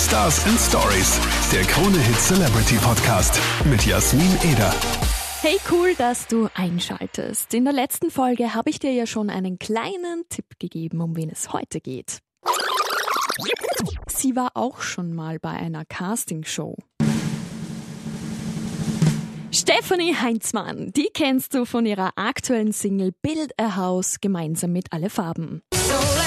Stars and Stories, der Krone Hit Celebrity Podcast mit Jasmin Eder. Hey, cool, dass du einschaltest. In der letzten Folge habe ich dir ja schon einen kleinen Tipp gegeben, um wen es heute geht. Sie war auch schon mal bei einer Castingshow. Stephanie Heinzmann, die kennst du von ihrer aktuellen Single Build a House gemeinsam mit Alle Farben. So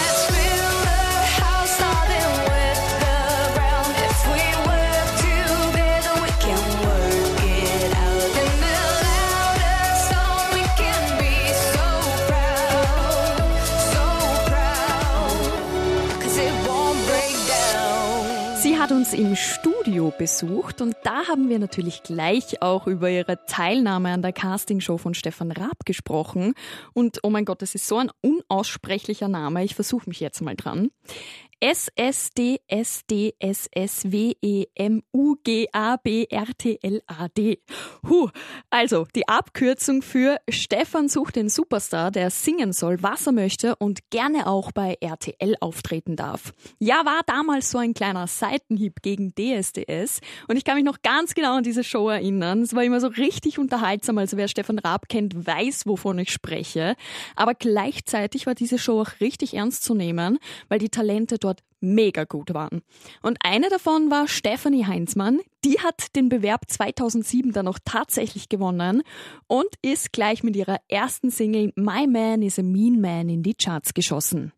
uns im Studio besucht und da haben wir natürlich gleich auch über ihre Teilnahme an der Castingshow von Stefan Raab gesprochen. Und oh mein Gott, das ist so ein unaussprechlicher Name. Ich versuche mich jetzt mal dran. S-S-D-S-D-S-S-W-E-M-U-G-A-B-R-T-L-A-D. Huh. Also, die Abkürzung für Stefan sucht den Superstar, der singen soll, was er möchte und gerne auch bei RTL auftreten darf. Ja, war damals so ein kleiner Seitenhieb gegen DSDS und ich kann mich noch ganz genau an diese Show erinnern. Es war immer so richtig unterhaltsam, also wer Stefan Raab kennt, weiß, wovon ich spreche. Aber gleichzeitig war diese Show auch richtig ernst zu nehmen, weil die Talente dort mega gut waren. Und eine davon war Stephanie Heinzmann. Die hat den Bewerb 2007 dann noch tatsächlich gewonnen und ist gleich mit ihrer ersten Single My Man is a Mean Man in die Charts geschossen.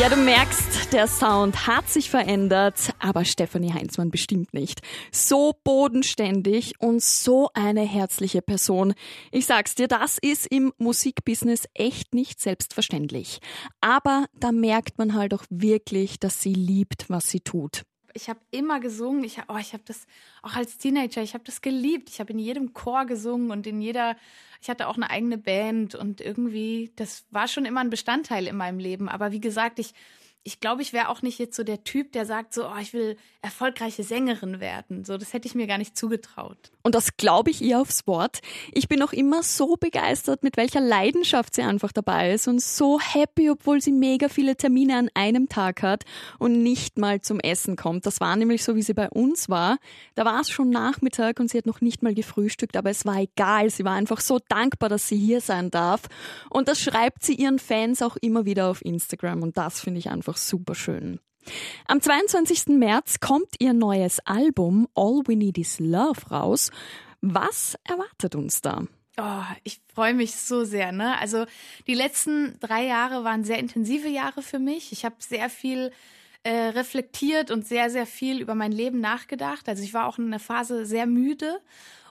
Ja, du merkst, der Sound hat sich verändert, aber Stephanie Heinzmann bestimmt nicht. So bodenständig und so eine herzliche Person. Ich sag's dir, das ist im Musikbusiness echt nicht selbstverständlich. Aber da merkt man halt auch wirklich, dass sie liebt, was sie tut ich habe immer gesungen. Ich, oh, ich habe das auch als Teenager, ich habe das geliebt. Ich habe in jedem Chor gesungen und in jeder, ich hatte auch eine eigene Band und irgendwie, das war schon immer ein Bestandteil in meinem Leben. Aber wie gesagt, ich ich glaube, ich wäre auch nicht jetzt so der Typ, der sagt so, oh, ich will erfolgreiche Sängerin werden. So, das hätte ich mir gar nicht zugetraut. Und das glaube ich ihr aufs Wort. Ich bin auch immer so begeistert, mit welcher Leidenschaft sie einfach dabei ist und so happy, obwohl sie mega viele Termine an einem Tag hat und nicht mal zum Essen kommt. Das war nämlich so, wie sie bei uns war. Da war es schon Nachmittag und sie hat noch nicht mal gefrühstückt, aber es war egal. Sie war einfach so dankbar, dass sie hier sein darf. Und das schreibt sie ihren Fans auch immer wieder auf Instagram und das finde ich einfach einfach super schön. Am 22. März kommt ihr neues Album All We Need Is Love raus. Was erwartet uns da? Oh, ich freue mich so sehr. Ne? Also die letzten drei Jahre waren sehr intensive Jahre für mich. Ich habe sehr viel äh, reflektiert und sehr, sehr viel über mein Leben nachgedacht. Also ich war auch in einer Phase sehr müde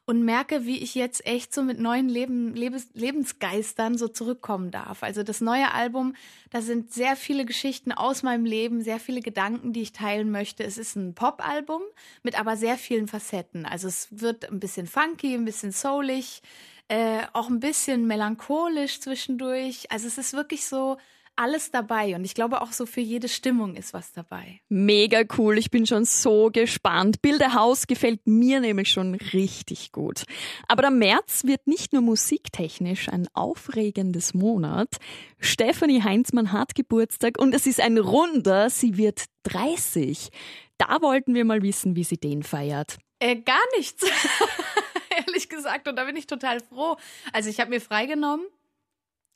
und merke, wie ich jetzt echt so mit neuen Leben, Lebens, Lebensgeistern so zurückkommen darf. Also das neue Album, da sind sehr viele Geschichten aus meinem Leben, sehr viele Gedanken, die ich teilen möchte. Es ist ein Pop-Album mit aber sehr vielen Facetten. Also es wird ein bisschen funky, ein bisschen soulig, äh, auch ein bisschen melancholisch zwischendurch. Also es ist wirklich so alles dabei und ich glaube auch so für jede Stimmung ist was dabei. Mega cool, ich bin schon so gespannt. Bilderhaus gefällt mir nämlich schon richtig gut. Aber der März wird nicht nur musiktechnisch ein aufregendes Monat. Stephanie Heinzmann hat Geburtstag und es ist ein runder, sie wird 30. Da wollten wir mal wissen, wie sie den feiert. Äh, gar nichts. Ehrlich gesagt und da bin ich total froh. Also ich habe mir freigenommen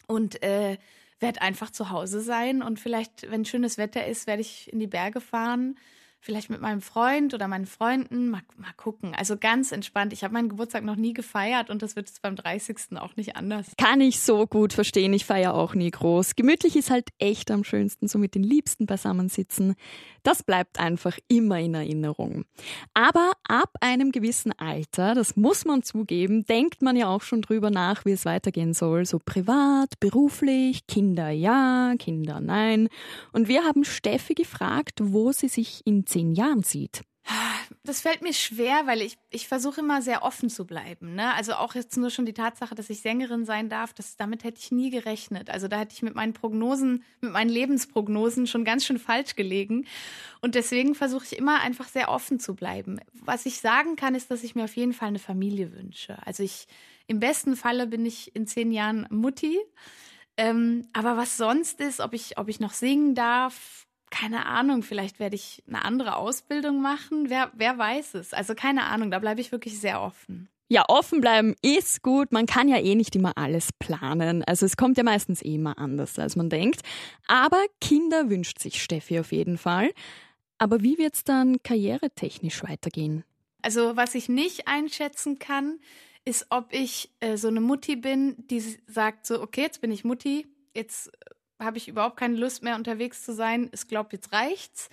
und äh, werde einfach zu Hause sein und vielleicht, wenn schönes Wetter ist, werde ich in die Berge fahren vielleicht mit meinem Freund oder meinen Freunden. Mal, mal gucken. Also ganz entspannt. Ich habe meinen Geburtstag noch nie gefeiert und das wird jetzt beim 30. auch nicht anders. Kann ich so gut verstehen. Ich feiere auch nie groß. Gemütlich ist halt echt am schönsten, so mit den Liebsten beisammensitzen. Das bleibt einfach immer in Erinnerung. Aber ab einem gewissen Alter, das muss man zugeben, denkt man ja auch schon drüber nach, wie es weitergehen soll. So privat, beruflich, Kinder ja, Kinder nein. Und wir haben Steffi gefragt, wo sie sich in zehn Jahren sieht? Das fällt mir schwer, weil ich, ich versuche immer sehr offen zu bleiben. Ne? Also auch jetzt nur schon die Tatsache, dass ich Sängerin sein darf, das, damit hätte ich nie gerechnet. Also da hätte ich mit meinen Prognosen, mit meinen Lebensprognosen schon ganz schön falsch gelegen. Und deswegen versuche ich immer einfach sehr offen zu bleiben. Was ich sagen kann, ist, dass ich mir auf jeden Fall eine Familie wünsche. Also ich, im besten Falle bin ich in zehn Jahren Mutti. Ähm, aber was sonst ist, ob ich, ob ich noch singen darf, keine Ahnung, vielleicht werde ich eine andere Ausbildung machen. Wer, wer weiß es? Also keine Ahnung, da bleibe ich wirklich sehr offen. Ja, offen bleiben ist gut. Man kann ja eh nicht immer alles planen. Also es kommt ja meistens eh immer anders, als man denkt. Aber Kinder wünscht sich Steffi auf jeden Fall. Aber wie wird es dann karrieretechnisch weitergehen? Also was ich nicht einschätzen kann, ist, ob ich äh, so eine Mutti bin, die sagt so, okay, jetzt bin ich Mutti, jetzt habe ich überhaupt keine Lust mehr unterwegs zu sein. Ich glaube, jetzt reicht's.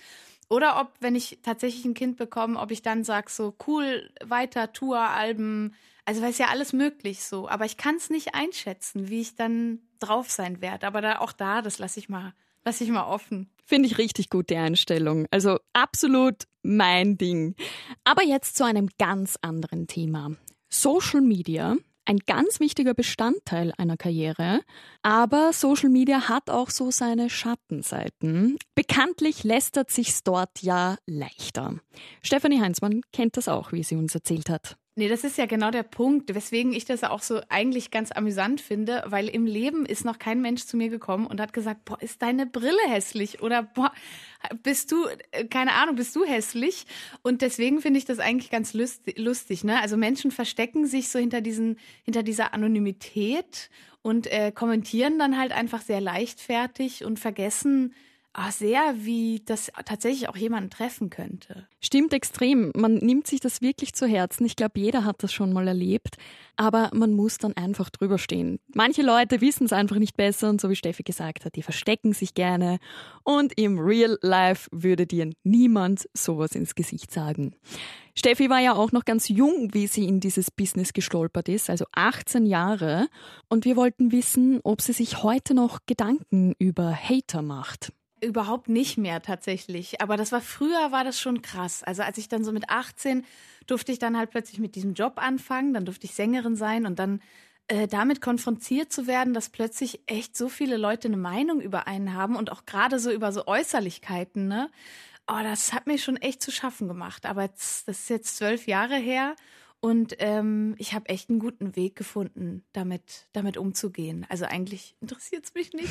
Oder ob, wenn ich tatsächlich ein Kind bekomme, ob ich dann sage, so cool, weiter, Tour, Alben. Also, weil es ja alles möglich so. Aber ich kann es nicht einschätzen, wie ich dann drauf sein werde. Aber da, auch da, das lasse ich mal, lasse ich mal offen. Finde ich richtig gut, die Einstellung. Also absolut mein Ding. Aber jetzt zu einem ganz anderen Thema. Social Media ein ganz wichtiger Bestandteil einer Karriere. Aber Social Media hat auch so seine Schattenseiten. Bekanntlich lästert sich's dort ja leichter. Stefanie Heinzmann kennt das auch, wie sie uns erzählt hat. Nee, das ist ja genau der Punkt, weswegen ich das auch so eigentlich ganz amüsant finde, weil im Leben ist noch kein Mensch zu mir gekommen und hat gesagt, boah, ist deine Brille hässlich oder boah, bist du, äh, keine Ahnung, bist du hässlich? Und deswegen finde ich das eigentlich ganz lustig, ne? Also Menschen verstecken sich so hinter diesen, hinter dieser Anonymität und äh, kommentieren dann halt einfach sehr leichtfertig und vergessen, ah, sehr, wie das tatsächlich auch jemanden treffen könnte. Stimmt extrem. Man nimmt sich das wirklich zu Herzen. Ich glaube, jeder hat das schon mal erlebt. Aber man muss dann einfach drüber stehen. Manche Leute wissen es einfach nicht besser und so wie Steffi gesagt hat, die verstecken sich gerne. Und im Real Life würde dir niemand sowas ins Gesicht sagen. Steffi war ja auch noch ganz jung, wie sie in dieses Business gestolpert ist, also 18 Jahre. Und wir wollten wissen, ob sie sich heute noch Gedanken über Hater macht. Überhaupt nicht mehr tatsächlich. Aber das war früher war das schon krass. Also als ich dann so mit 18 durfte ich dann halt plötzlich mit diesem Job anfangen, dann durfte ich Sängerin sein und dann äh, damit konfrontiert zu werden, dass plötzlich echt so viele Leute eine Meinung über einen haben und auch gerade so über so Äußerlichkeiten, ne? Oh, das hat mir schon echt zu schaffen gemacht. Aber das ist jetzt zwölf Jahre her und ähm, ich habe echt einen guten Weg gefunden, damit, damit umzugehen. Also eigentlich interessiert es mich nicht.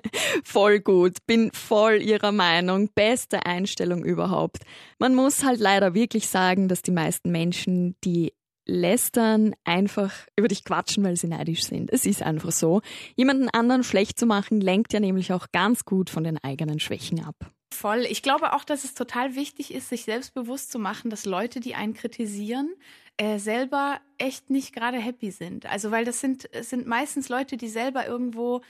voll gut, bin voll ihrer Meinung, beste Einstellung überhaupt. Man muss halt leider wirklich sagen, dass die meisten Menschen, die lästern, einfach über dich quatschen, weil sie neidisch sind. Es ist einfach so. Jemanden anderen schlecht zu machen, lenkt ja nämlich auch ganz gut von den eigenen Schwächen ab. Voll. Ich glaube auch, dass es total wichtig ist, sich selbstbewusst zu machen, dass Leute, die einen kritisieren, äh, selber echt nicht gerade happy sind. Also weil das sind, sind meistens Leute, die selber irgendwo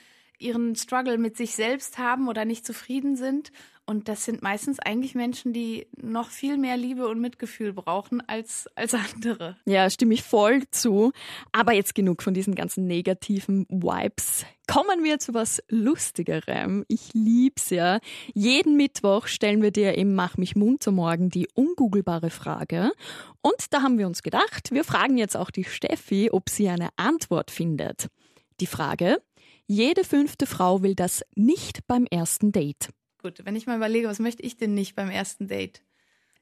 ihren Struggle mit sich selbst haben oder nicht zufrieden sind. Und das sind meistens eigentlich Menschen, die noch viel mehr Liebe und Mitgefühl brauchen als, als andere. Ja, stimme ich voll zu. Aber jetzt genug von diesen ganzen negativen Vibes. Kommen wir zu was Lustigerem. Ich lieb's ja. Jeden Mittwoch stellen wir dir im Mach mich munter morgen die ungoogelbare Frage. Und da haben wir uns gedacht, wir fragen jetzt auch die Steffi, ob sie eine Antwort findet. Die Frage, jede fünfte Frau will das nicht beim ersten Date. Gut, wenn ich mal überlege, was möchte ich denn nicht beim ersten Date?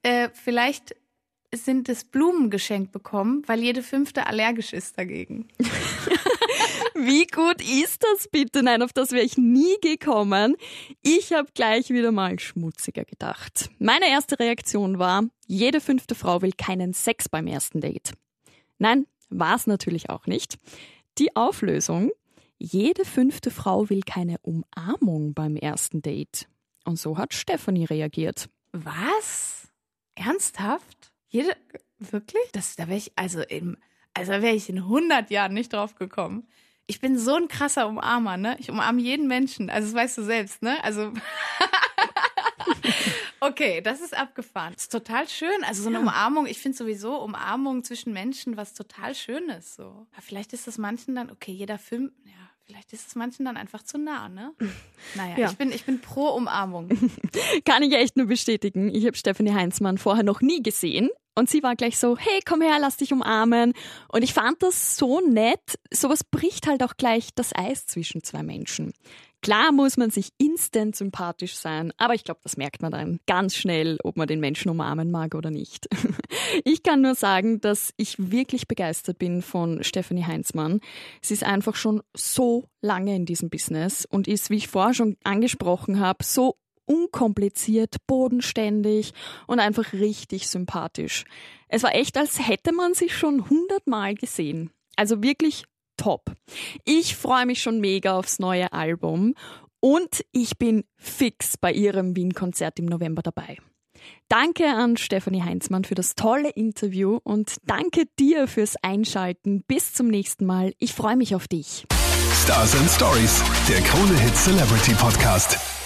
Äh, vielleicht sind es Blumen geschenkt bekommen, weil jede fünfte allergisch ist dagegen. Wie gut ist das bitte? Nein, auf das wäre ich nie gekommen. Ich habe gleich wieder mal schmutziger gedacht. Meine erste Reaktion war, jede fünfte Frau will keinen Sex beim ersten Date. Nein, war es natürlich auch nicht. Die Auflösung, jede fünfte Frau will keine Umarmung beim ersten Date. Und so hat Stephanie reagiert. Was? Ernsthaft? Jede, wirklich? Das, da wäre ich, also im, also wäre ich in 100 Jahren nicht drauf gekommen. Ich bin so ein krasser Umarmer, ne? Ich umarme jeden Menschen. Also das weißt du selbst, ne? Also Okay, das ist abgefahren. Das ist total schön. Also so eine ja. Umarmung, ich finde sowieso Umarmung zwischen Menschen was total Schönes. So. Aber vielleicht ist das manchen dann, okay, jeder Film, ja, Vielleicht ist es manchen dann einfach zu nah, ne? Naja, ja. ich, bin, ich bin pro Umarmung. Kann ich echt nur bestätigen. Ich habe Stephanie Heinzmann vorher noch nie gesehen. Und sie war gleich so, hey, komm her, lass dich umarmen. Und ich fand das so nett. Sowas bricht halt auch gleich das Eis zwischen zwei Menschen. Klar muss man sich instant sympathisch sein, aber ich glaube, das merkt man dann ganz schnell, ob man den Menschen umarmen mag oder nicht. Ich kann nur sagen, dass ich wirklich begeistert bin von Stephanie Heinzmann. Sie ist einfach schon so lange in diesem Business und ist, wie ich vorher schon angesprochen habe, so unkompliziert, bodenständig und einfach richtig sympathisch. Es war echt, als hätte man sie schon hundertmal gesehen. Also wirklich top. Ich freue mich schon mega aufs neue Album und ich bin fix bei ihrem Wien-Konzert im November dabei. Danke an Stefanie Heinzmann für das tolle Interview und danke dir fürs Einschalten. Bis zum nächsten Mal. Ich freue mich auf dich. Stars and Stories, der Krone Hit Celebrity Podcast.